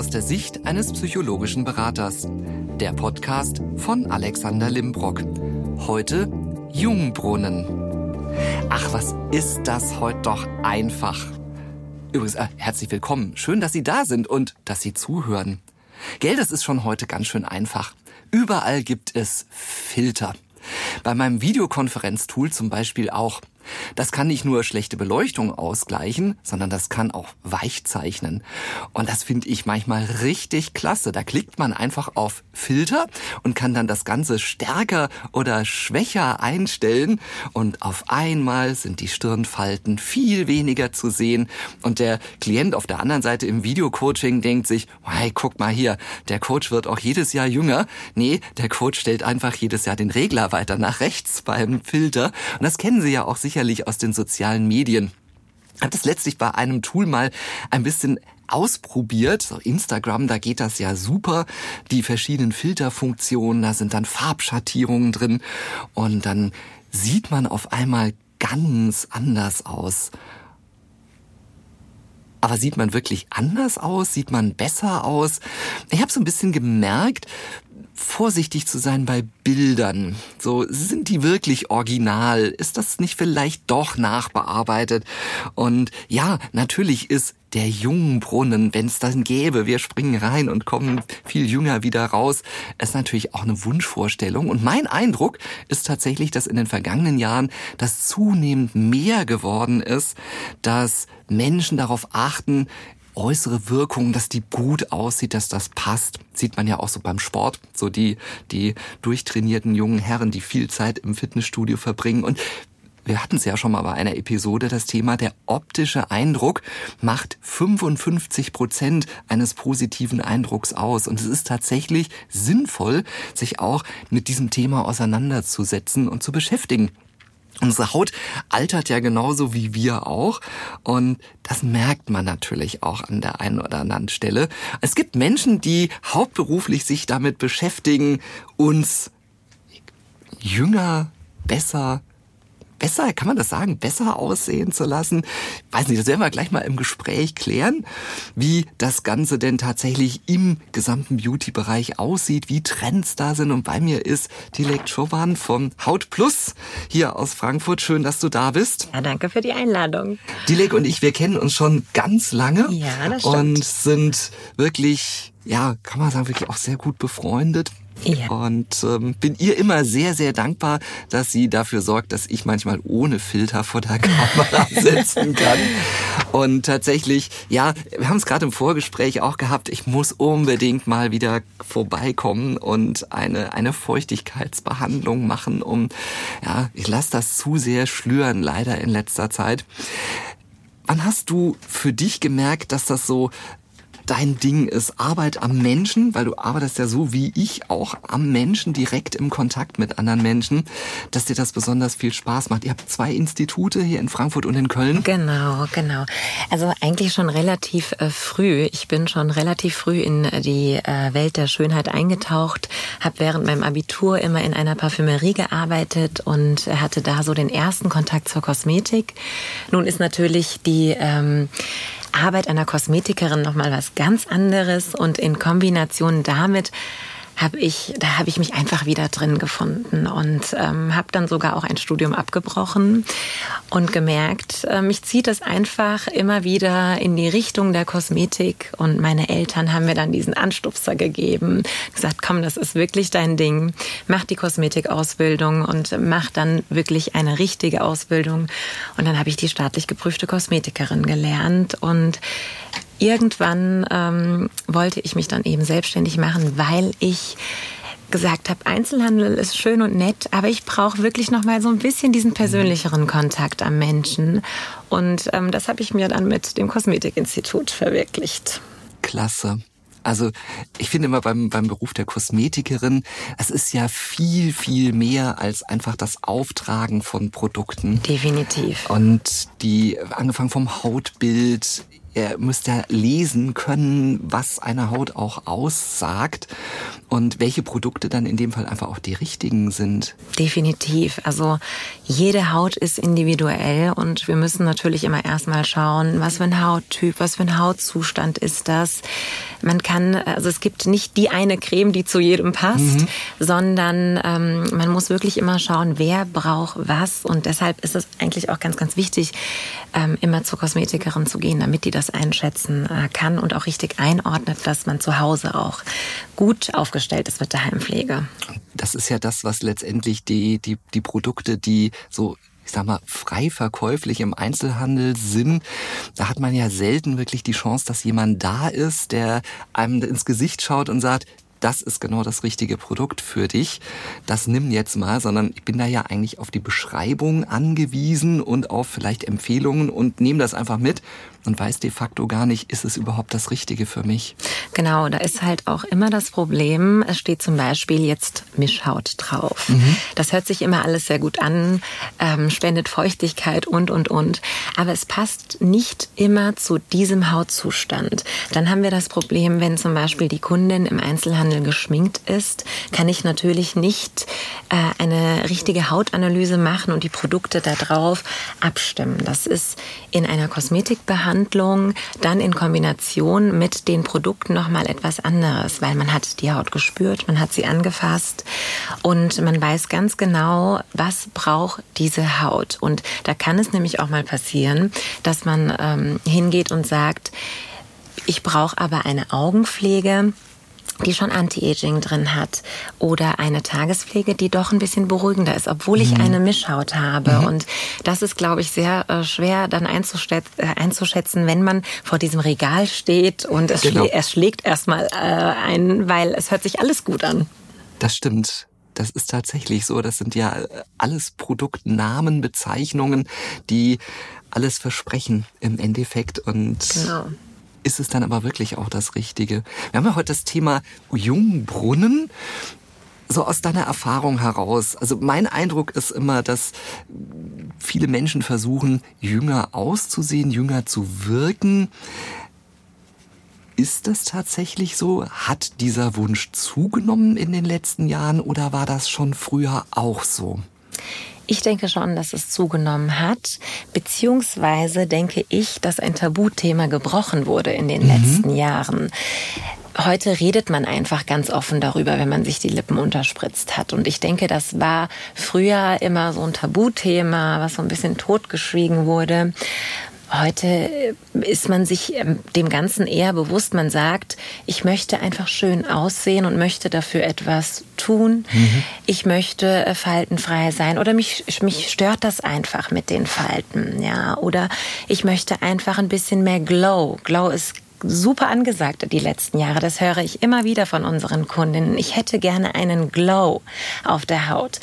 aus der Sicht eines psychologischen Beraters. Der Podcast von Alexander Limbrock. Heute Jungbrunnen. Ach, was ist das heute doch einfach. Übrigens, äh, herzlich willkommen. Schön, dass Sie da sind und dass Sie zuhören. Gell, das ist schon heute ganz schön einfach. Überall gibt es Filter. Bei meinem Videokonferenztool zum Beispiel auch. Das kann nicht nur schlechte Beleuchtung ausgleichen, sondern das kann auch weichzeichnen. Und das finde ich manchmal richtig klasse. Da klickt man einfach auf Filter und kann dann das Ganze stärker oder schwächer einstellen. Und auf einmal sind die Stirnfalten viel weniger zu sehen. Und der Klient auf der anderen Seite im Videocoaching denkt sich, hey, guck mal hier, der Coach wird auch jedes Jahr jünger. Nee, der Coach stellt einfach jedes Jahr den Regler weiter nach rechts beim Filter. Und das kennen Sie ja auch sicher sicherlich aus den sozialen Medien. Habe das letztlich bei einem Tool mal ein bisschen ausprobiert. So Instagram, da geht das ja super. Die verschiedenen Filterfunktionen, da sind dann Farbschattierungen drin und dann sieht man auf einmal ganz anders aus. Aber sieht man wirklich anders aus? Sieht man besser aus? Ich habe so ein bisschen gemerkt, vorsichtig zu sein bei Bildern. So, sind die wirklich original? Ist das nicht vielleicht doch nachbearbeitet? Und ja, natürlich ist der Jungbrunnen, wenn es dann gäbe, wir springen rein und kommen viel jünger wieder raus, ist natürlich auch eine Wunschvorstellung. Und mein Eindruck ist tatsächlich, dass in den vergangenen Jahren das zunehmend mehr geworden ist, dass Menschen darauf achten, äußere Wirkung, dass die gut aussieht, dass das passt. Sieht man ja auch so beim Sport, so die, die durchtrainierten jungen Herren, die viel Zeit im Fitnessstudio verbringen und wir hatten es ja schon mal bei einer Episode, das Thema der optische Eindruck macht 55 Prozent eines positiven Eindrucks aus. Und es ist tatsächlich sinnvoll, sich auch mit diesem Thema auseinanderzusetzen und zu beschäftigen. Unsere Haut altert ja genauso wie wir auch und das merkt man natürlich auch an der einen oder anderen Stelle. Es gibt Menschen, die hauptberuflich sich damit beschäftigen, uns jünger, besser, besser, kann man das sagen, besser aussehen zu lassen? Weiß nicht, das werden wir gleich mal im Gespräch klären, wie das Ganze denn tatsächlich im gesamten Beauty-Bereich aussieht, wie Trends da sind. Und bei mir ist Dilek Chowan vom Haut Plus hier aus Frankfurt. Schön, dass du da bist. Ja, danke für die Einladung. Dilek und ich, wir kennen uns schon ganz lange. Ja, das stimmt. Und sind wirklich, ja, kann man sagen, wirklich auch sehr gut befreundet. Ja. Und ähm, bin ihr immer sehr, sehr dankbar, dass sie dafür sorgt, dass ich manchmal ohne Filter vor der Kamera sitzen kann. Und tatsächlich, ja, wir haben es gerade im Vorgespräch auch gehabt, ich muss unbedingt mal wieder vorbeikommen und eine, eine Feuchtigkeitsbehandlung machen, um, ja, ich lasse das zu sehr schlüren, leider in letzter Zeit. Wann hast du für dich gemerkt, dass das so dein Ding ist. Arbeit am Menschen, weil du arbeitest ja so wie ich auch am Menschen, direkt im Kontakt mit anderen Menschen, dass dir das besonders viel Spaß macht. Ihr habt zwei Institute hier in Frankfurt und in Köln. Genau, genau. Also eigentlich schon relativ äh, früh. Ich bin schon relativ früh in die äh, Welt der Schönheit eingetaucht, habe während meinem Abitur immer in einer Parfümerie gearbeitet und hatte da so den ersten Kontakt zur Kosmetik. Nun ist natürlich die ähm, Arbeit einer Kosmetikerin nochmal was ganz anderes und in Kombination damit habe ich, da habe ich mich einfach wieder drin gefunden und ähm, habe dann sogar auch ein Studium abgebrochen und gemerkt, äh, mich zieht es einfach immer wieder in die Richtung der Kosmetik und meine Eltern haben mir dann diesen Anstupser gegeben, gesagt, komm, das ist wirklich dein Ding, mach die Kosmetikausbildung und mach dann wirklich eine richtige Ausbildung. Und dann habe ich die staatlich geprüfte Kosmetikerin gelernt und irgendwann ähm, wollte ich mich dann eben selbstständig machen, weil ich gesagt habe, Einzelhandel ist schön und nett, aber ich brauche wirklich noch mal so ein bisschen diesen persönlicheren Kontakt am Menschen. Und ähm, das habe ich mir dann mit dem Kosmetikinstitut verwirklicht. Klasse. Also ich finde immer beim, beim Beruf der Kosmetikerin, es ist ja viel, viel mehr als einfach das Auftragen von Produkten. Definitiv. Und die, angefangen vom Hautbild er müsste lesen können, was eine Haut auch aussagt und welche Produkte dann in dem Fall einfach auch die richtigen sind. Definitiv. Also jede Haut ist individuell und wir müssen natürlich immer erstmal schauen, was für ein Hauttyp, was für ein Hautzustand ist das. Man kann, also es gibt nicht die eine Creme, die zu jedem passt, mhm. sondern ähm, man muss wirklich immer schauen, wer braucht was und deshalb ist es eigentlich auch ganz, ganz wichtig, ähm, immer zur Kosmetikerin zu gehen, damit die das einschätzen äh, kann und auch richtig einordnet, dass man zu Hause auch gut aufgestellt ist mit der Heimpflege. Das ist ja das, was letztendlich die, die, die Produkte, die so ich sag mal, frei verkäuflich im Einzelhandel sind, da hat man ja selten wirklich die Chance, dass jemand da ist, der einem ins Gesicht schaut und sagt, das ist genau das richtige Produkt für dich. Das nimm jetzt mal, sondern ich bin da ja eigentlich auf die Beschreibung angewiesen und auf vielleicht Empfehlungen und nehme das einfach mit und weiß de facto gar nicht, ist es überhaupt das Richtige für mich. Genau, da ist halt auch immer das Problem, es steht zum Beispiel jetzt Mischhaut drauf. Mhm. Das hört sich immer alles sehr gut an, ähm, spendet Feuchtigkeit und, und, und. Aber es passt nicht immer zu diesem Hautzustand. Dann haben wir das Problem, wenn zum Beispiel die Kundin im Einzelhandel geschminkt ist, kann ich natürlich nicht äh, eine richtige Hautanalyse machen und die Produkte da drauf abstimmen. Das ist in einer Kosmetikbehandlung Behandlung dann in Kombination mit den Produkten nochmal etwas anderes, weil man hat die Haut gespürt, man hat sie angefasst und man weiß ganz genau, was braucht diese Haut. Und da kann es nämlich auch mal passieren, dass man ähm, hingeht und sagt, ich brauche aber eine Augenpflege, die schon Anti-Aging drin hat oder eine Tagespflege, die doch ein bisschen beruhigender ist, obwohl ich mhm. eine Mischhaut habe. Mhm. Und das ist, glaube ich, sehr äh, schwer dann einzuschätzen, äh, einzuschätzen, wenn man vor diesem Regal steht und es, genau. schlä es schlägt erstmal äh, ein, weil es hört sich alles gut an. Das stimmt. Das ist tatsächlich so. Das sind ja alles Produktnamen, Bezeichnungen, die alles versprechen im Endeffekt und genau ist es dann aber wirklich auch das Richtige? Wir haben ja heute das Thema Jungbrunnen. So aus deiner Erfahrung heraus. Also mein Eindruck ist immer, dass viele Menschen versuchen, jünger auszusehen, jünger zu wirken. Ist das tatsächlich so? Hat dieser Wunsch zugenommen in den letzten Jahren oder war das schon früher auch so? Ich denke schon, dass es zugenommen hat, beziehungsweise denke ich, dass ein Tabuthema gebrochen wurde in den mhm. letzten Jahren. Heute redet man einfach ganz offen darüber, wenn man sich die Lippen unterspritzt hat. Und ich denke, das war früher immer so ein Tabuthema, was so ein bisschen totgeschwiegen wurde. Heute ist man sich ähm, dem Ganzen eher bewusst. Man sagt, ich möchte einfach schön aussehen und möchte dafür etwas tun. Mhm. Ich möchte äh, faltenfrei sein oder mich, mich stört das einfach mit den Falten, ja. Oder ich möchte einfach ein bisschen mehr Glow. Glow ist super angesagt die letzten Jahre. Das höre ich immer wieder von unseren Kundinnen. Ich hätte gerne einen Glow auf der Haut.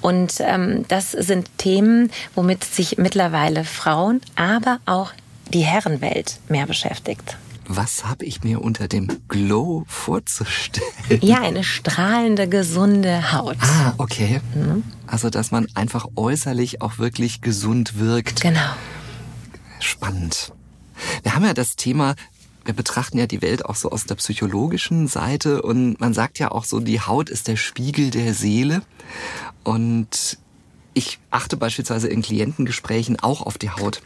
Und ähm, das sind Themen, womit sich mittlerweile Frauen, aber auch die Herrenwelt mehr beschäftigt. Was habe ich mir unter dem Glow vorzustellen? Ja, eine strahlende, gesunde Haut. Ah, okay. Mhm. Also, dass man einfach äußerlich auch wirklich gesund wirkt. Genau. Spannend. Wir haben ja das Thema wir betrachten ja die Welt auch so aus der psychologischen Seite und man sagt ja auch so, die Haut ist der Spiegel der Seele. Und ich achte beispielsweise in Klientengesprächen auch auf die Haut.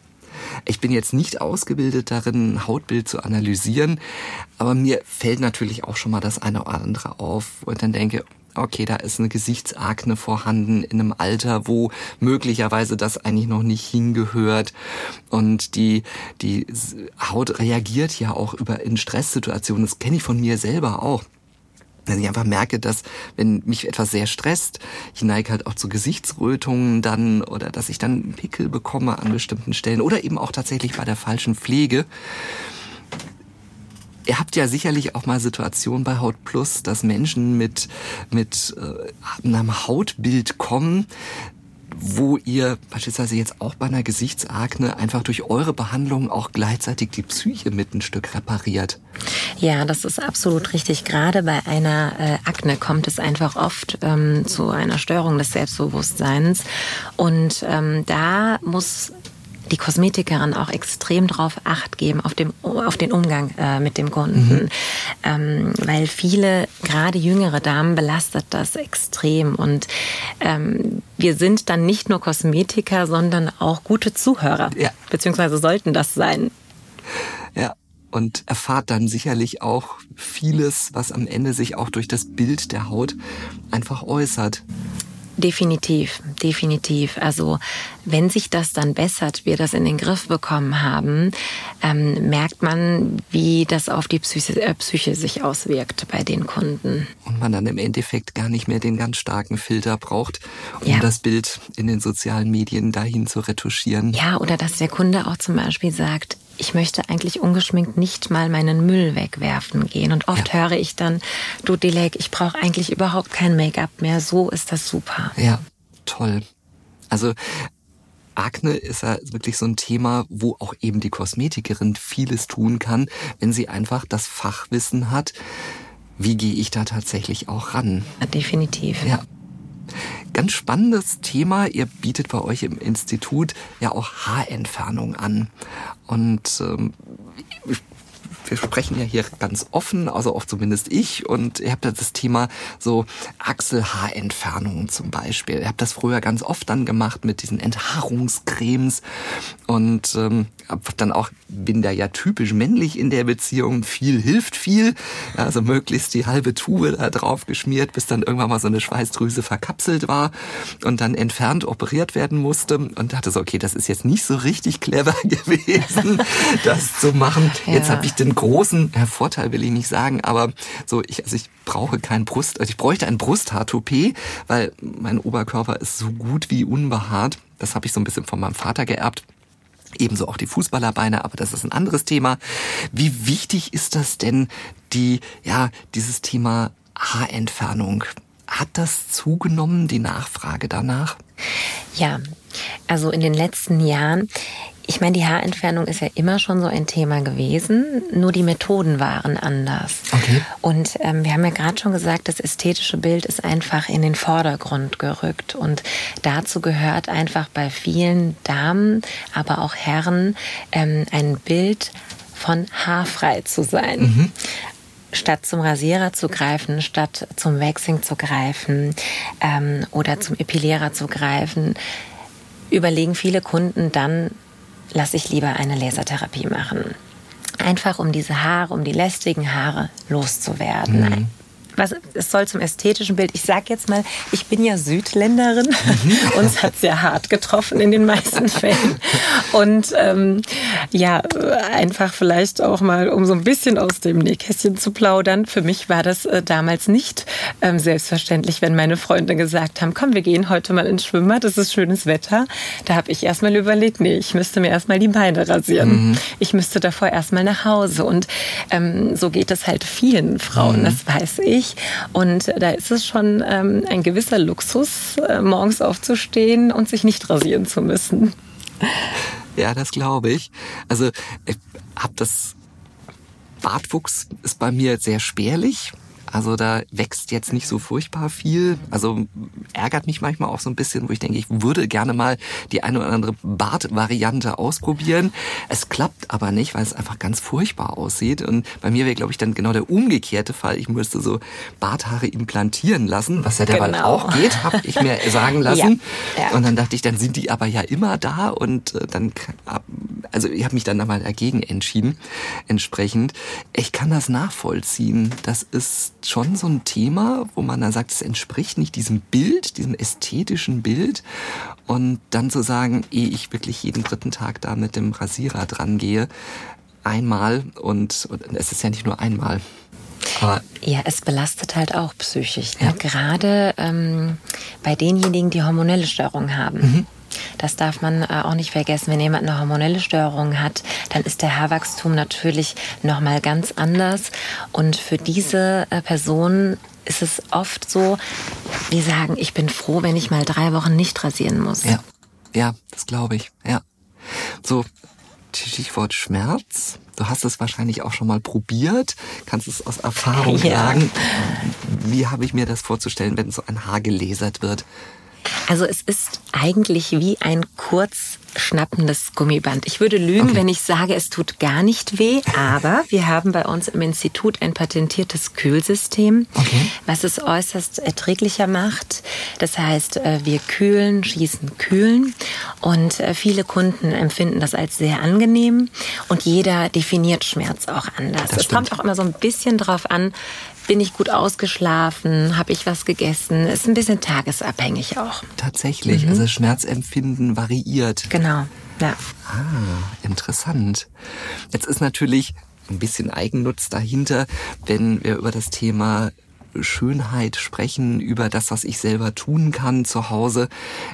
Ich bin jetzt nicht ausgebildet darin, ein Hautbild zu analysieren, aber mir fällt natürlich auch schon mal das eine oder andere auf und dann denke, okay, da ist eine Gesichtsakne vorhanden in einem Alter, wo möglicherweise das eigentlich noch nicht hingehört. Und die, die Haut reagiert ja auch über in Stresssituationen. Das kenne ich von mir selber auch. Wenn ich einfach merke, dass wenn mich etwas sehr stresst, ich neige halt auch zu Gesichtsrötungen dann oder dass ich dann Pickel bekomme an bestimmten Stellen oder eben auch tatsächlich bei der falschen Pflege. Ihr habt ja sicherlich auch mal Situationen bei Haut Plus, dass Menschen mit, mit äh, einem Hautbild kommen, wo ihr beispielsweise jetzt auch bei einer Gesichtsakne einfach durch eure Behandlung auch gleichzeitig die Psyche mit ein Stück repariert. Ja, das ist absolut richtig. Gerade bei einer äh, Akne kommt es einfach oft ähm, zu einer Störung des Selbstbewusstseins. Und ähm, da muss die Kosmetikerin auch extrem drauf acht geben, auf, dem, auf den Umgang äh, mit dem Kunden. Mhm. Ähm, weil viele, gerade jüngere Damen, belastet das extrem. Und ähm, wir sind dann nicht nur Kosmetiker, sondern auch gute Zuhörer. Ja. Beziehungsweise sollten das sein. Ja, und erfahrt dann sicherlich auch vieles, was am Ende sich auch durch das Bild der Haut einfach äußert. Definitiv, definitiv. Also wenn sich das dann bessert, wir das in den Griff bekommen haben, ähm, merkt man, wie das auf die Psyche, äh, Psyche sich auswirkt bei den Kunden. Und man dann im Endeffekt gar nicht mehr den ganz starken Filter braucht, um ja. das Bild in den sozialen Medien dahin zu retuschieren. Ja, oder dass der Kunde auch zum Beispiel sagt, ich möchte eigentlich ungeschminkt nicht mal meinen Müll wegwerfen gehen. Und oft ja. höre ich dann, du Dilek, ich brauche eigentlich überhaupt kein Make-up mehr. So ist das super. Ja, toll. Also Akne ist ja wirklich so ein Thema, wo auch eben die Kosmetikerin vieles tun kann, wenn sie einfach das Fachwissen hat. Wie gehe ich da tatsächlich auch ran? Definitiv. Ja. Ganz spannendes Thema. Ihr bietet bei euch im Institut ja auch Haarentfernung an. Und ähm, wir sprechen ja hier ganz offen, also auch zumindest ich. Und ihr habt ja das Thema so Achselhaarentfernungen zum Beispiel. Ihr habt das früher ganz oft dann gemacht mit diesen Enthaarungscremes. Und ähm, dann auch, bin da ja typisch männlich in der Beziehung. Viel hilft viel. Also möglichst die halbe Tube da drauf geschmiert, bis dann irgendwann mal so eine Schweißdrüse verkapselt war und dann entfernt operiert werden musste. Und dachte so, okay, das ist jetzt nicht so richtig clever gewesen, das zu machen. Ja. Jetzt habe ich den großen ja, Vorteil, will ich nicht sagen, aber so, ich, also ich brauche kein Brust, also ich bräuchte ein Brusthaar-Toupet, weil mein Oberkörper ist so gut wie unbehaart. Das habe ich so ein bisschen von meinem Vater geerbt. Ebenso auch die Fußballerbeine, aber das ist ein anderes Thema. Wie wichtig ist das denn, die, ja, dieses Thema Haarentfernung? Hat das zugenommen, die Nachfrage danach? Ja, also in den letzten Jahren ich meine, die Haarentfernung ist ja immer schon so ein Thema gewesen, nur die Methoden waren anders. Okay. Und ähm, wir haben ja gerade schon gesagt, das ästhetische Bild ist einfach in den Vordergrund gerückt. Und dazu gehört einfach bei vielen Damen, aber auch Herren, ähm, ein Bild von haarfrei zu sein. Mhm statt zum Rasierer zu greifen, statt zum Waxing zu greifen ähm, oder zum Epilierer zu greifen, überlegen viele Kunden dann, lasse ich lieber eine Lasertherapie machen. Einfach um diese Haare, um die lästigen Haare loszuwerden. Mhm was, es soll zum ästhetischen Bild. Ich sag jetzt mal, ich bin ja Südländerin. Mhm. Uns hat sehr hart getroffen in den meisten Fällen. Und ähm, ja, einfach vielleicht auch mal, um so ein bisschen aus dem Nähkästchen zu plaudern. Für mich war das äh, damals nicht ähm, selbstverständlich, wenn meine Freunde gesagt haben, komm, wir gehen heute mal ins Schwimmbad, es ist schönes Wetter. Da habe ich erstmal überlegt, nee, ich müsste mir erstmal die Beine rasieren. Mhm. Ich müsste davor erstmal nach Hause. Und ähm, so geht es halt vielen Frauen, mhm. das weiß ich wichtig. Und da ist es schon ähm, ein gewisser Luxus, äh, morgens aufzustehen und sich nicht rasieren zu müssen. Ja, das glaube ich. Also ich habe das Bartwuchs ist bei mir sehr spärlich. Also da wächst jetzt nicht so furchtbar viel. Also ärgert mich manchmal auch so ein bisschen, wo ich denke, ich würde gerne mal die eine oder andere Bartvariante ausprobieren. Es klappt aber nicht, weil es einfach ganz furchtbar aussieht. Und bei mir wäre, glaube ich, dann genau der umgekehrte Fall. Ich müsste so Barthaare implantieren lassen, was ja derweil genau. auch geht, habe ich mir sagen lassen. Ja, ja. Und dann dachte ich, dann sind die aber ja immer da und äh, dann, also ich habe mich dann einmal dagegen entschieden, entsprechend. Ich kann das nachvollziehen. Das ist schon so ein Thema, wo man dann sagt, es entspricht nicht diesem Bild, diesem ästhetischen Bild. Und dann zu sagen, ehe ich wirklich jeden dritten Tag da mit dem Rasierer dran gehe, einmal und, und es ist ja nicht nur einmal. Aber ja, es belastet halt auch psychisch. Ne? Ja. Gerade ähm, bei denjenigen, die hormonelle Störungen haben. Mhm. Das darf man äh, auch nicht vergessen. Wenn jemand eine hormonelle Störung hat, dann ist der Haarwachstum natürlich nochmal ganz anders. Und für diese äh, Person ist es oft so, wir sagen, ich bin froh, wenn ich mal drei Wochen nicht rasieren muss. Ja, ja, das glaube ich. Ja. So, Stichwort Schmerz. Du hast es wahrscheinlich auch schon mal probiert, kannst es aus Erfahrung ja. sagen. Wie habe ich mir das vorzustellen, wenn so ein Haar gelasert wird? Also es ist eigentlich wie ein kurz schnappendes Gummiband. Ich würde lügen, okay. wenn ich sage, es tut gar nicht weh, aber wir haben bei uns im Institut ein patentiertes Kühlsystem, okay. was es äußerst erträglicher macht. Das heißt, äh, wir kühlen, schießen, kühlen und äh, viele Kunden empfinden das als sehr angenehm und jeder definiert Schmerz auch anders. Es kommt auch immer so ein bisschen drauf an, bin ich gut ausgeschlafen? Habe ich was gegessen? Ist ein bisschen tagesabhängig auch. Tatsächlich. Mhm. Also Schmerzempfinden variiert. Genau. Ja. Ah, interessant. Jetzt ist natürlich ein bisschen Eigennutz dahinter, wenn wir über das Thema Schönheit sprechen, über das, was ich selber tun kann zu Hause.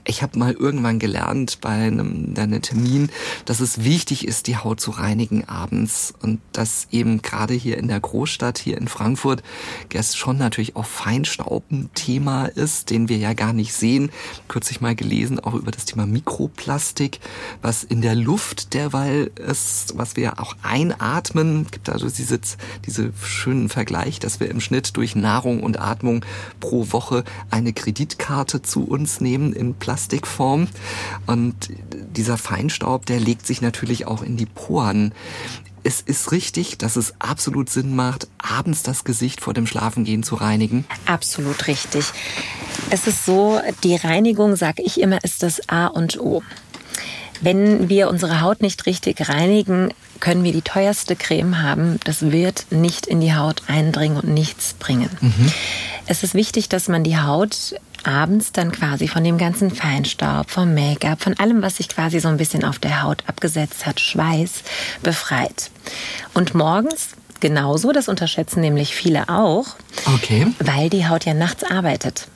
Ich habe mal irgendwann gelernt bei einem, einem Termin, dass es wichtig ist, die Haut zu reinigen abends und dass eben gerade hier in der Großstadt, hier in Frankfurt, es schon natürlich auch Feinstaub ein Thema ist, den wir ja gar nicht sehen. Kürzlich mal gelesen, auch über das Thema Mikroplastik, was in der Luft derweil ist, was wir auch einatmen. Es gibt also diese, diese schönen Vergleich, dass wir im Schnitt durch Nahrung Ernährung und Atmung pro Woche eine Kreditkarte zu uns nehmen in Plastikform. Und dieser Feinstaub, der legt sich natürlich auch in die Poren. Es ist richtig, dass es absolut Sinn macht, abends das Gesicht vor dem Schlafengehen zu reinigen. Absolut richtig. Es ist so, die Reinigung, sage ich immer, ist das A und O. Wenn wir unsere Haut nicht richtig reinigen, können wir die teuerste Creme haben. Das wird nicht in die Haut eindringen und nichts bringen. Mhm. Es ist wichtig, dass man die Haut abends dann quasi von dem ganzen Feinstaub, vom Make-up, von allem, was sich quasi so ein bisschen auf der Haut abgesetzt hat, Schweiß, befreit. Und morgens genauso, das unterschätzen nämlich viele auch, okay. weil die Haut ja nachts arbeitet.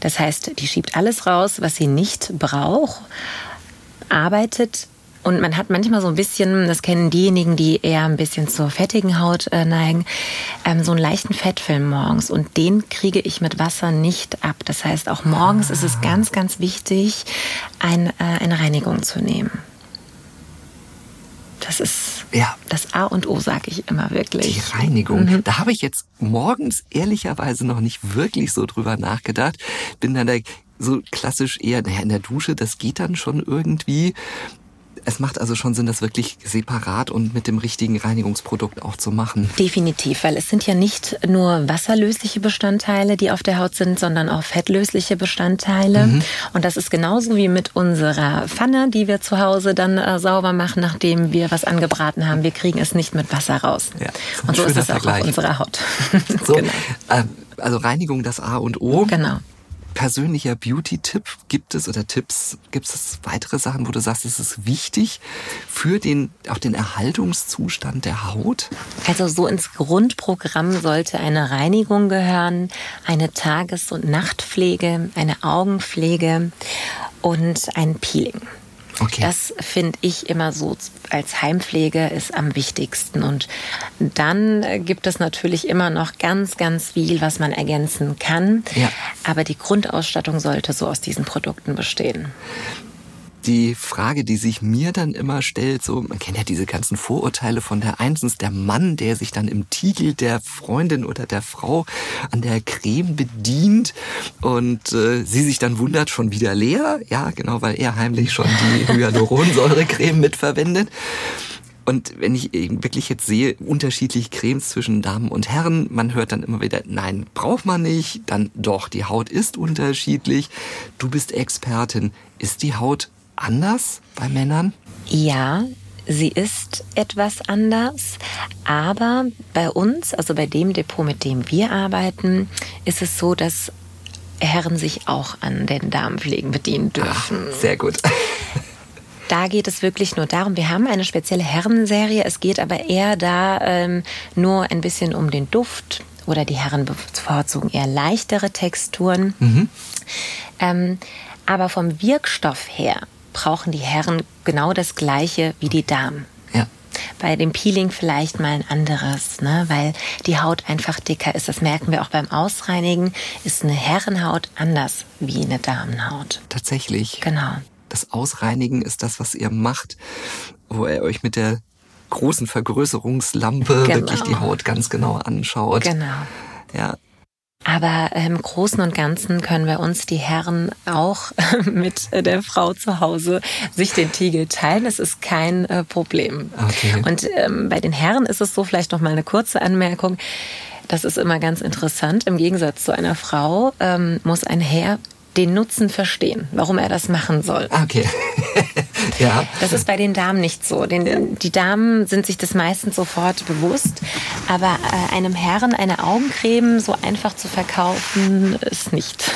Das heißt, die schiebt alles raus, was sie nicht braucht arbeitet und man hat manchmal so ein bisschen, das kennen diejenigen, die eher ein bisschen zur fettigen Haut äh, neigen, ähm, so einen leichten Fettfilm morgens. Und den kriege ich mit Wasser nicht ab. Das heißt, auch morgens ah. ist es ganz, ganz wichtig, ein, äh, eine Reinigung zu nehmen. Das ist ja. das A und O, sage ich immer wirklich. Die Reinigung. Mhm. Da habe ich jetzt morgens ehrlicherweise noch nicht wirklich so drüber nachgedacht. Bin dann da so klassisch eher, naja, in der Dusche, das geht dann schon irgendwie. Es macht also schon Sinn, das wirklich separat und mit dem richtigen Reinigungsprodukt auch zu machen. Definitiv, weil es sind ja nicht nur wasserlösliche Bestandteile, die auf der Haut sind, sondern auch fettlösliche Bestandteile. Mhm. Und das ist genauso wie mit unserer Pfanne, die wir zu Hause dann äh, sauber machen, nachdem wir was angebraten haben. Wir kriegen es nicht mit Wasser raus. Ja, und so ist es auch auf unserer Haut. so, genau. äh, also Reinigung das A und O. Genau persönlicher Beauty-Tipp gibt es oder Tipps? Gibt es weitere Sachen, wo du sagst, es ist wichtig für den, auch den Erhaltungszustand der Haut? Also so ins Grundprogramm sollte eine Reinigung gehören, eine Tages- und Nachtpflege, eine Augenpflege und ein Peeling. Okay. Das finde ich immer so als Heimpflege ist am wichtigsten. Und dann gibt es natürlich immer noch ganz, ganz viel, was man ergänzen kann. Ja. Aber die Grundausstattung sollte so aus diesen Produkten bestehen die Frage, die sich mir dann immer stellt, so, man kennt ja diese ganzen Vorurteile von der Einsens, der Mann, der sich dann im Tiegel der Freundin oder der Frau an der Creme bedient und äh, sie sich dann wundert, schon wieder leer. Ja, genau, weil er heimlich schon die Hyaluronsäure-Creme mitverwendet. Und wenn ich wirklich jetzt sehe, unterschiedliche Cremes zwischen Damen und Herren, man hört dann immer wieder, nein, braucht man nicht, dann doch, die Haut ist unterschiedlich. Du bist Expertin. Ist die Haut anders bei Männern? Ja, sie ist etwas anders, aber bei uns, also bei dem Depot, mit dem wir arbeiten, ist es so, dass Herren sich auch an den Damenpflegen bedienen dürfen. Ach, sehr gut. Da geht es wirklich nur darum, wir haben eine spezielle Herrenserie, es geht aber eher da ähm, nur ein bisschen um den Duft oder die Herren bevorzugen eher leichtere Texturen. Mhm. Ähm, aber vom Wirkstoff her brauchen die Herren genau das Gleiche wie die Damen. Ja. Bei dem Peeling vielleicht mal ein anderes, ne? weil die Haut einfach dicker ist. Das merken wir auch beim Ausreinigen. Ist eine Herrenhaut anders wie eine Damenhaut. Tatsächlich. Genau. Das Ausreinigen ist das, was ihr macht, wo ihr euch mit der großen Vergrößerungslampe genau. wirklich die Haut ganz genau anschaut. Genau. Ja, Aber im Großen und Ganzen können wir uns die Herren auch mit der Frau zu Hause sich den Tiegel teilen. Das ist kein äh, Problem. Okay. Und ähm, bei den Herren ist es so, vielleicht noch mal eine kurze Anmerkung. Das ist immer ganz interessant. Im Gegensatz zu einer Frau ähm, muss ein Herr den Nutzen verstehen, warum er das machen soll. Okay. ja. Das ist bei den Damen nicht so. Den, die Damen sind sich das meistens sofort bewusst. Aber äh, einem Herren eine Augencreme so einfach zu verkaufen, ist nicht.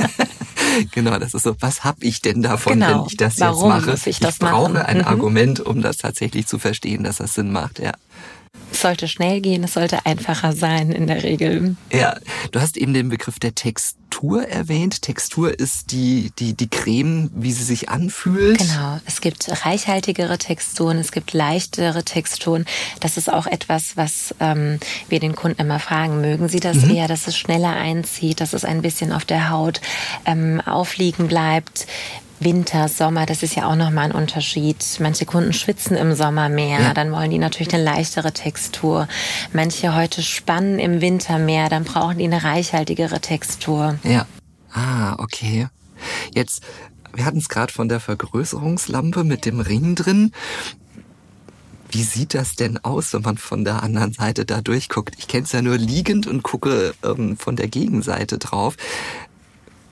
genau, das ist so, was habe ich denn davon, genau. wenn ich das Warum jetzt mache? Muss ich, das ich brauche machen? ein mhm. Argument, um das tatsächlich zu verstehen, dass das Sinn macht, ja. Es sollte schnell gehen, es sollte einfacher sein in der Regel. Ja, du hast eben den Begriff der Textur erwähnt. Textur ist die, die, die Creme, wie sie sich anfühlt. Genau. Es gibt reichhaltigere Texturen, es gibt leichtere Texturen. Das ist auch etwas, was ähm, wir den Kunden immer fragen. Mögen sie das mhm. eher, dass es schneller einzieht, dass es ein bisschen auf der Haut ähm, aufliegen bleibt? Winter, Sommer, das ist ja auch nochmal ein Unterschied. Manche Kunden schwitzen im Sommer mehr, ja. dann wollen die natürlich eine leichtere Textur. Manche heute spannen im Winter mehr, dann brauchen die eine reichhaltigere Textur. Ja. Ah, okay. Jetzt, wir hatten es gerade von der Vergrößerungslampe mit dem Ring drin. Wie sieht das denn aus, wenn man von der anderen Seite da durchguckt? Ich kenne es ja nur liegend und gucke ähm, von der Gegenseite drauf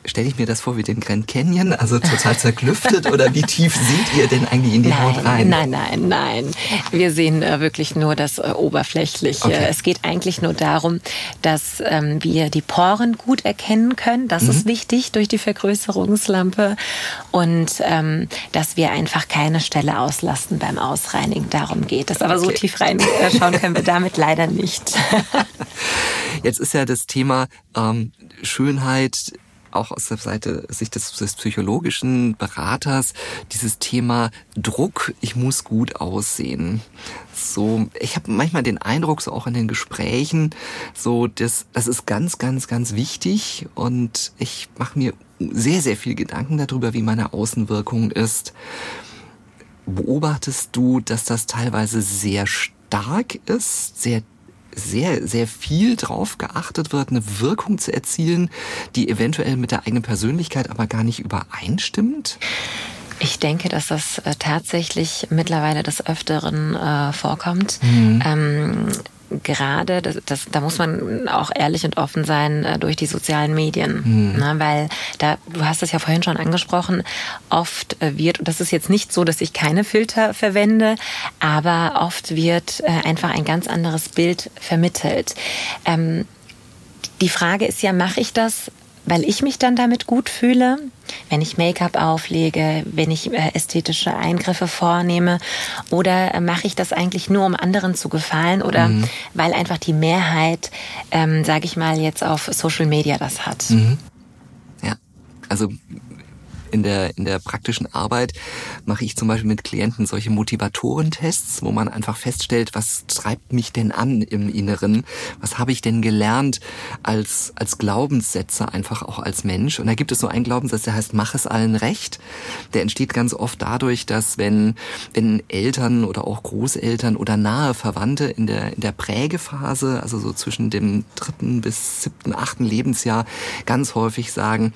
stelle ich mir das vor wie den Grand Canyon, also total zerklüftet oder wie tief seht ihr denn eigentlich in die nein, Haut rein? Nein, nein, nein. Wir sehen äh, wirklich nur das äh, Oberflächliche. Okay. Es geht eigentlich nur darum, dass ähm, wir die Poren gut erkennen können. Das mhm. ist wichtig durch die Vergrößerungslampe und ähm, dass wir einfach keine Stelle auslasten beim Ausreinigen. Darum geht es. Aber okay. so tief reinschauen können wir damit leider nicht. Jetzt ist ja das Thema ähm, Schönheit auch aus der Seite Sicht des, des psychologischen Beraters dieses Thema Druck, ich muss gut aussehen. So, ich habe manchmal den Eindruck, so auch in den Gesprächen, so das, das ist ganz, ganz, ganz wichtig und ich mache mir sehr, sehr viel Gedanken darüber, wie meine Außenwirkung ist. Beobachtest du, dass das teilweise sehr stark ist, sehr sehr, sehr viel drauf geachtet wird, eine Wirkung zu erzielen, die eventuell mit der eigenen Persönlichkeit aber gar nicht übereinstimmt? Ich denke, dass das äh, tatsächlich mittlerweile des Öfteren äh, vorkommt. Mhm. Ähm, gerade, das, das, da muss man auch ehrlich und offen sein, äh, durch die sozialen Medien. Mhm. Ne, weil da, du hast es ja vorhin schon angesprochen, oft äh, wird, und das ist jetzt nicht so, dass ich keine Filter verwende, aber oft wird äh, einfach ein ganz anderes Bild vermittelt. Ähm, die Frage ist ja, mache ich das weil ich mich dann damit gut fühle, wenn ich Make-up auflege, wenn ich äh, ästhetische Eingriffe vornehme oder äh, mache ich das eigentlich nur, um anderen zu gefallen oder mhm. weil einfach die Mehrheit, ähm, sage ich mal, jetzt auf Social Media das hat. Mhm. Ja, also in der, in der praktischen Arbeit mache ich zum Beispiel mit Klienten solche Motivatorentests, wo man einfach feststellt, was treibt mich denn an im Inneren? Was habe ich denn gelernt als, als Glaubenssätze einfach auch als Mensch? Und da gibt es so einen Glaubenssatz, der heißt, mach es allen recht. Der entsteht ganz oft dadurch, dass wenn, wenn Eltern oder auch Großeltern oder nahe Verwandte in der, in der Prägephase, also so zwischen dem dritten bis siebten, achten Lebensjahr ganz häufig sagen,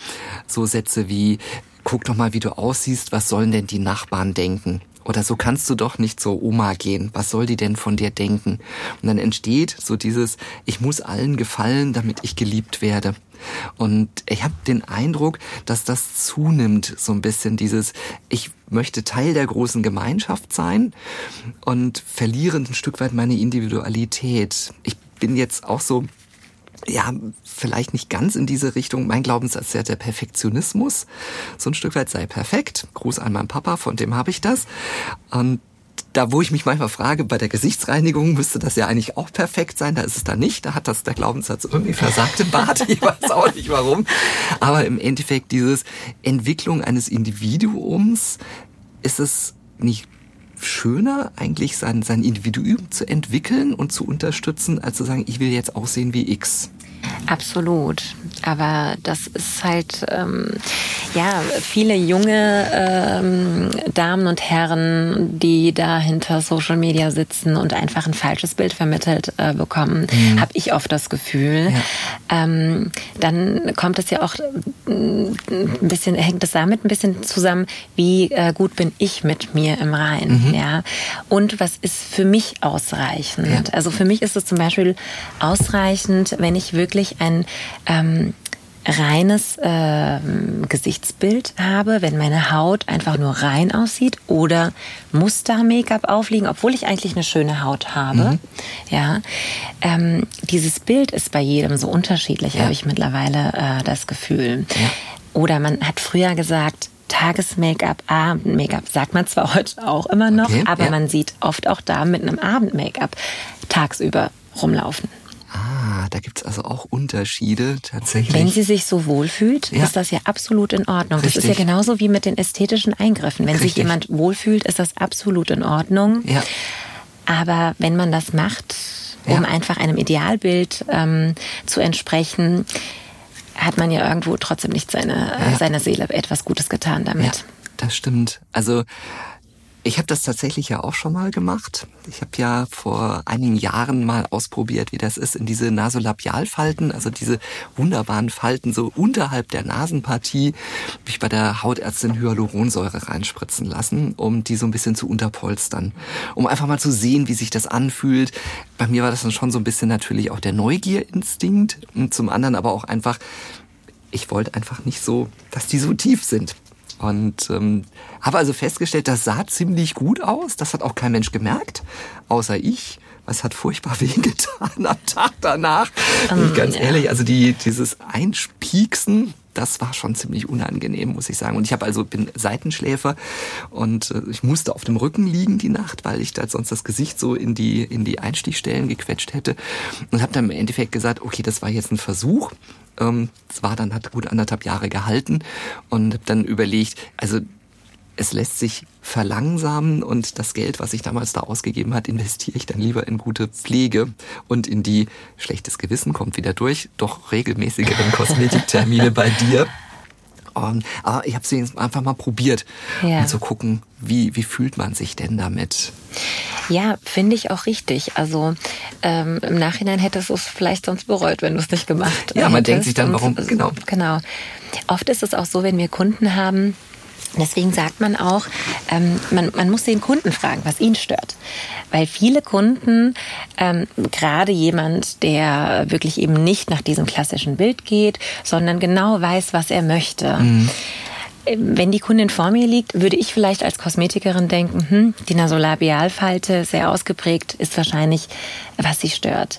so Sätze wie, guck doch mal, wie du aussiehst, was sollen denn die Nachbarn denken? Oder so kannst du doch nicht zur Oma gehen. Was soll die denn von dir denken? Und dann entsteht so dieses, ich muss allen gefallen, damit ich geliebt werde. Und ich habe den Eindruck, dass das zunimmt, so ein bisschen dieses, ich möchte Teil der großen Gemeinschaft sein und verliere ein Stück weit meine Individualität. Ich bin jetzt auch so ja, vielleicht nicht ganz in diese Richtung. Mein Glaubenssatz ist ja der Perfektionismus. So ein Stück weit sei perfekt. Gruß an meinen Papa, von dem habe ich das. Und da, wo ich mich manchmal frage, bei der Gesichtsreinigung müsste das ja eigentlich auch perfekt sein. Da ist es da nicht. Da hat das der Glaubenssatz irgendwie versagt im Bad. Ich weiß auch nicht warum. Aber im Endeffekt dieses Entwicklung eines Individuums ist es nicht schöner, eigentlich sein, sein Individuum zu entwickeln und zu unterstützen, als zu sagen, ich will jetzt aussehen wie X. Absolut. Aber das ist halt, ähm, ja, viele junge ähm, Damen und Herren, die da hinter Social Media sitzen und einfach ein falsches Bild vermittelt äh, bekommen, mhm. habe ich oft das Gefühl. Ja. Ähm, dann kommt es ja auch ein bisschen, hängt es damit ein bisschen zusammen, wie äh, gut bin ich mit mir im Reinen, mhm. ja. Und was ist für mich ausreichend? Ja. Also für mich ist es zum Beispiel ausreichend, wenn ich wirklich ein ähm, reines äh, Gesichtsbild habe, wenn meine Haut einfach nur rein aussieht oder muss da Make-up aufliegen, obwohl ich eigentlich eine schöne Haut habe. Mhm. Ja, ähm, dieses Bild ist bei jedem so unterschiedlich, ja. habe ich mittlerweile äh, das Gefühl. Ja. Oder man hat früher gesagt, Tages-Make-up, Abend-Make-up, sagt man zwar heute auch immer noch, okay, aber ja. man sieht oft auch da mit einem Abend-Make-up tagsüber rumlaufen. Ah, da gibt's also auch Unterschiede tatsächlich. Wenn sie sich so wohlfühlt, ja. ist das ja absolut in Ordnung. Richtig. Das ist ja genauso wie mit den ästhetischen Eingriffen. Wenn Richtig. sich jemand wohlfühlt, ist das absolut in Ordnung. Ja. Aber wenn man das macht, um ja. einfach einem Idealbild ähm, zu entsprechen, hat man ja irgendwo trotzdem nicht seine, ja. seiner Seele etwas Gutes getan damit. Ja, das stimmt. Also ich habe das tatsächlich ja auch schon mal gemacht. Ich habe ja vor einigen Jahren mal ausprobiert, wie das ist, in diese Nasolabialfalten, also diese wunderbaren Falten so unterhalb der Nasenpartie, mich bei der Hautärztin Hyaluronsäure reinspritzen lassen, um die so ein bisschen zu unterpolstern, um einfach mal zu sehen, wie sich das anfühlt. Bei mir war das dann schon so ein bisschen natürlich auch der Neugierinstinkt und zum anderen aber auch einfach, ich wollte einfach nicht so, dass die so tief sind. Und ähm, habe also festgestellt, das sah ziemlich gut aus. Das hat auch kein Mensch gemerkt, außer ich. Es hat furchtbar wehgetan am Tag danach. Um, ganz ja. ehrlich, also die, dieses Einspieksen, das war schon ziemlich unangenehm, muss ich sagen. Und ich habe also bin Seitenschläfer und äh, ich musste auf dem Rücken liegen die Nacht, weil ich da sonst das Gesicht so in die in die Einstichstellen gequetscht hätte und habe dann im Endeffekt gesagt, okay, das war jetzt ein Versuch. Ähm, es war dann hat gut anderthalb Jahre gehalten und habe dann überlegt, also es lässt sich verlangsamen und das Geld, was ich damals da ausgegeben hat, investiere ich dann lieber in gute Pflege und in die schlechtes Gewissen kommt wieder durch, doch regelmäßigeren Kosmetiktermine bei dir. Um, aber ich habe es einfach mal probiert, ja. um zu gucken, wie, wie fühlt man sich denn damit? Ja, finde ich auch richtig. Also ähm, im Nachhinein hättest du es vielleicht sonst bereut, wenn du es nicht gemacht hättest. Ja, man denkt sich dann, warum? Genau. Genau. Oft ist es auch so, wenn wir Kunden haben, Deswegen sagt man auch, ähm, man, man muss den Kunden fragen, was ihn stört. Weil viele Kunden, ähm, gerade jemand, der wirklich eben nicht nach diesem klassischen Bild geht, sondern genau weiß, was er möchte. Mhm. Ähm, wenn die Kundin vor mir liegt, würde ich vielleicht als Kosmetikerin denken, hm, die Nasolabialfalte, sehr ausgeprägt, ist wahrscheinlich, was sie stört.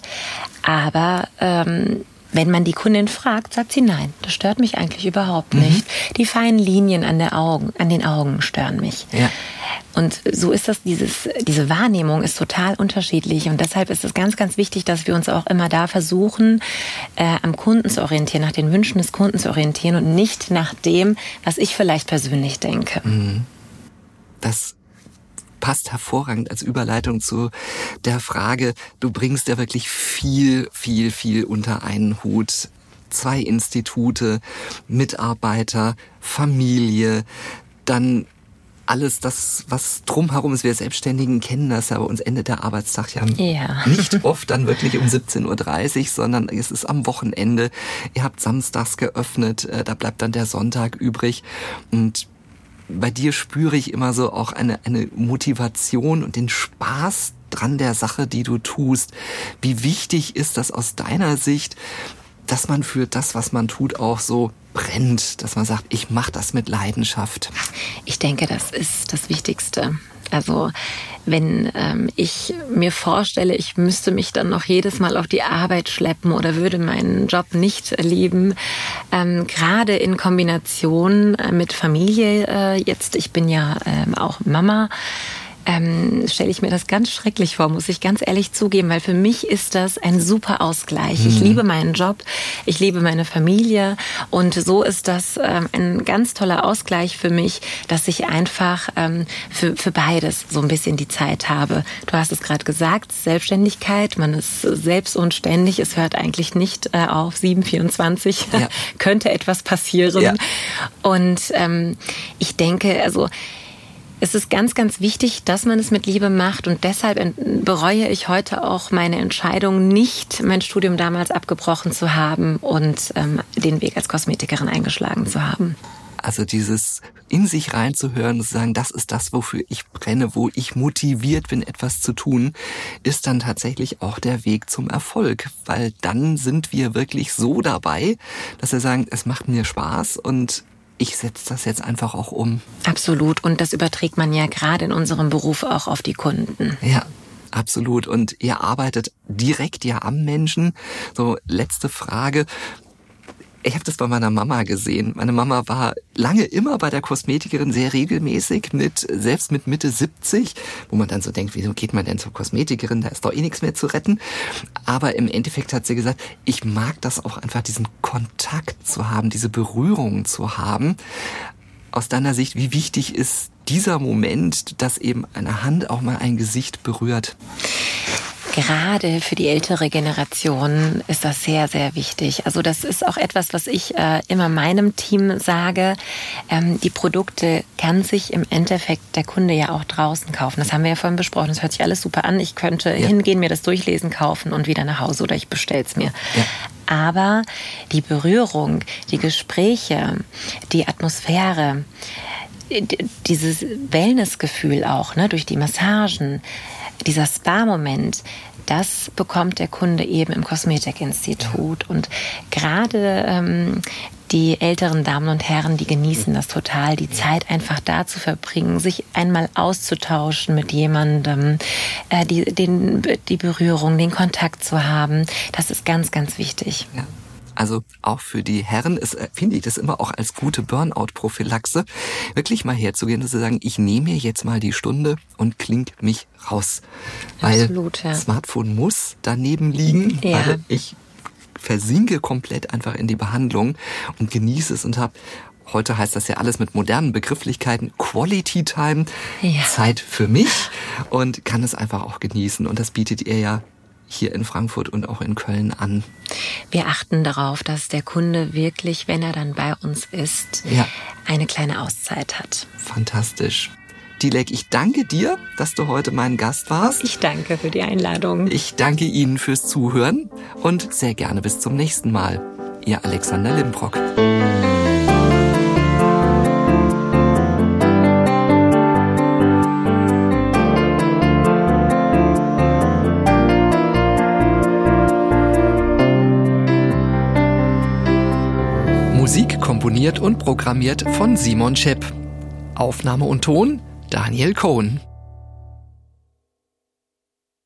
Aber ähm, wenn man die Kundin fragt, sagt sie nein, das stört mich eigentlich überhaupt nicht. Mhm. Die feinen Linien an, der Augen, an den Augen stören mich. Ja. Und so ist das, dieses, diese Wahrnehmung ist total unterschiedlich. Und deshalb ist es ganz, ganz wichtig, dass wir uns auch immer da versuchen, äh, am Kunden zu orientieren, nach den Wünschen des Kunden zu orientieren und nicht nach dem, was ich vielleicht persönlich denke. Mhm. Das passt hervorragend als Überleitung zu der Frage, du bringst ja wirklich viel, viel, viel unter einen Hut. Zwei Institute, Mitarbeiter, Familie, dann alles das, was drumherum ist. Wir Selbstständigen kennen das ja, bei uns endet der Arbeitstag ja, ja. nicht oft dann wirklich um 17.30 Uhr, sondern es ist am Wochenende. Ihr habt samstags geöffnet, äh, da bleibt dann der Sonntag übrig. Und bei dir spüre ich immer so auch eine, eine Motivation und den Spaß dran der Sache, die du tust. Wie wichtig ist das aus deiner Sicht, dass man für das, was man tut, auch so brennt, dass man sagt, ich mache das mit Leidenschaft? Ich denke, das ist das Wichtigste. Also wenn ähm, ich mir vorstelle, ich müsste mich dann noch jedes Mal auf die Arbeit schleppen oder würde meinen Job nicht lieben, ähm, gerade in Kombination äh, mit Familie äh, jetzt, ich bin ja ähm, auch Mama, ähm, stelle ich mir das ganz schrecklich vor, muss ich ganz ehrlich zugeben, weil für mich ist das ein super Ausgleich. Mhm. Ich liebe meinen Job, ich liebe meine Familie und so ist das ähm, ein ganz toller Ausgleich für mich, dass ich einfach ähm, für, für beides so ein bisschen die Zeit habe. Du hast es gerade gesagt, Selbstständigkeit, man ist selbst und ständig, es hört eigentlich nicht äh, auf, 724 ja. könnte etwas passieren. Ja. Und ähm, ich denke, also es ist ganz, ganz wichtig, dass man es mit Liebe macht und deshalb bereue ich heute auch meine Entscheidung, nicht mein Studium damals abgebrochen zu haben und ähm, den Weg als Kosmetikerin eingeschlagen zu haben. Also dieses in sich reinzuhören und zu sagen, das ist das, wofür ich brenne, wo ich motiviert bin, etwas zu tun, ist dann tatsächlich auch der Weg zum Erfolg. Weil dann sind wir wirklich so dabei, dass wir sagen, es macht mir Spaß und ich setze das jetzt einfach auch um. Absolut. Und das überträgt man ja gerade in unserem Beruf auch auf die Kunden. Ja. Absolut. Und ihr arbeitet direkt ja am Menschen. So, letzte Frage. Ich habe das bei meiner Mama gesehen. Meine Mama war lange immer bei der Kosmetikerin sehr regelmäßig, mit selbst mit Mitte 70, wo man dann so denkt, wieso geht man denn zur Kosmetikerin? Da ist doch eh nichts mehr zu retten. Aber im Endeffekt hat sie gesagt, ich mag das auch einfach, diesen Kontakt zu haben, diese Berührung zu haben. Aus deiner Sicht, wie wichtig ist dieser Moment, dass eben eine Hand auch mal ein Gesicht berührt? Gerade für die ältere Generation ist das sehr, sehr wichtig. Also das ist auch etwas, was ich äh, immer meinem Team sage. Ähm, die Produkte kann sich im Endeffekt der Kunde ja auch draußen kaufen. Das haben wir ja vorhin besprochen. Das hört sich alles super an. Ich könnte ja. hingehen, mir das durchlesen, kaufen und wieder nach Hause oder ich bestelle es mir. Ja. Aber die Berührung, die Gespräche, die Atmosphäre, dieses Wellnessgefühl auch, ne, durch die Massagen, dieser Spa-Moment, das bekommt der Kunde eben im Kosmetikinstitut. Und gerade ähm, die älteren Damen und Herren, die genießen das total, die Zeit einfach da zu verbringen, sich einmal auszutauschen mit jemandem, äh, die, den, die Berührung, den Kontakt zu haben. Das ist ganz, ganz wichtig. Ja. Also auch für die Herren ist, äh, finde ich das immer auch als gute Burnout-Prophylaxe, wirklich mal herzugehen und zu sagen, ich nehme mir jetzt mal die Stunde und kling mich raus. Weil Absolut, ja. Smartphone muss daneben liegen, ja. weil ich versinke komplett einfach in die Behandlung und genieße es und habe Heute heißt das ja alles mit modernen Begrifflichkeiten Quality Time, ja. Zeit für mich und kann es einfach auch genießen. Und das bietet ihr ja hier in Frankfurt und auch in Köln an. Wir achten darauf, dass der Kunde wirklich, wenn er dann bei uns ist, ja. eine kleine Auszeit hat. Fantastisch. Dilek, ich danke dir, dass du heute mein Gast warst. Ich danke für die Einladung. Ich danke Ihnen fürs Zuhören und sehr gerne bis zum nächsten Mal. Ihr Alexander Limbrock. Komponiert und programmiert von Simon Schepp. Aufnahme und Ton Daniel Cohn.